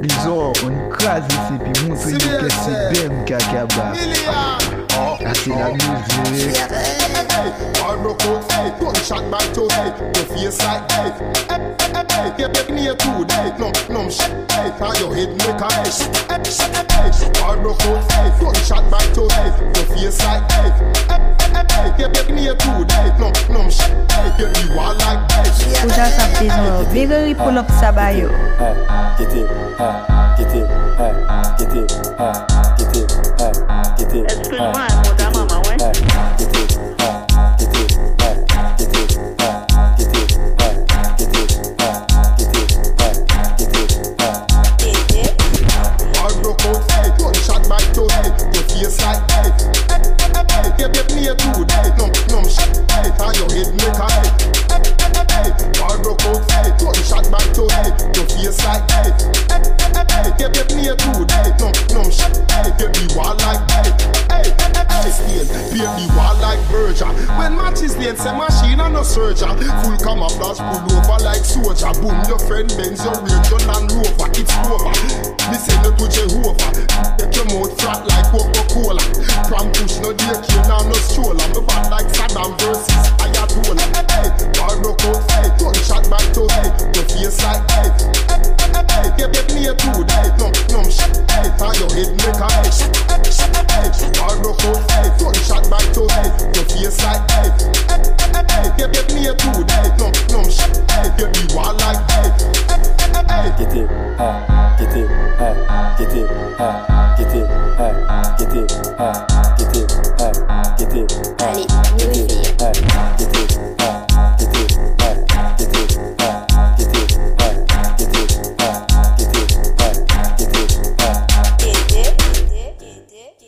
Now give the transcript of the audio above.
Bizon, on krasi se pi montre yo ke se dem kaka ba Ase la mouzik Hard rock out, hey, gunshot back to hey, your face like hey, hey, hey, hey, get back near to hey, num num shit, hey, and your head make a hey, hey, hey, hey, hard rock out, hey, gunshot back to hey, your face like hey, hey, hey, hey, get back near to hey, num num shit, hey, get you all like hey. Ouja sa ptizon, vigori pull up sa bayo Get it, get it, get it, get it, get it. Excuse-moi, mon dame, play through hey, no, no shit, hey, hit the wall like hey, hey, hey, hey, steel, paint me wall like Virgil. When matches late, say machine and no surgeon. Full camouflage, pull over like soldier. Boom, your friend bends your rear, your Land Rover, it's over. Me Listen to Jehovah, take your mouth flat like Coca-Cola. Pram push no daycare, now no stroller. Me bad like Saddam versus Ayatollah. Hey, hey, bar no coat, hey, gunshot back to hey, your face like hey, hey, hey, hey, hey, hey, hey, hey, a, hey, hey, hey, hey, get get get me get it, ah, get it, ah, get it, ah, get it, ah.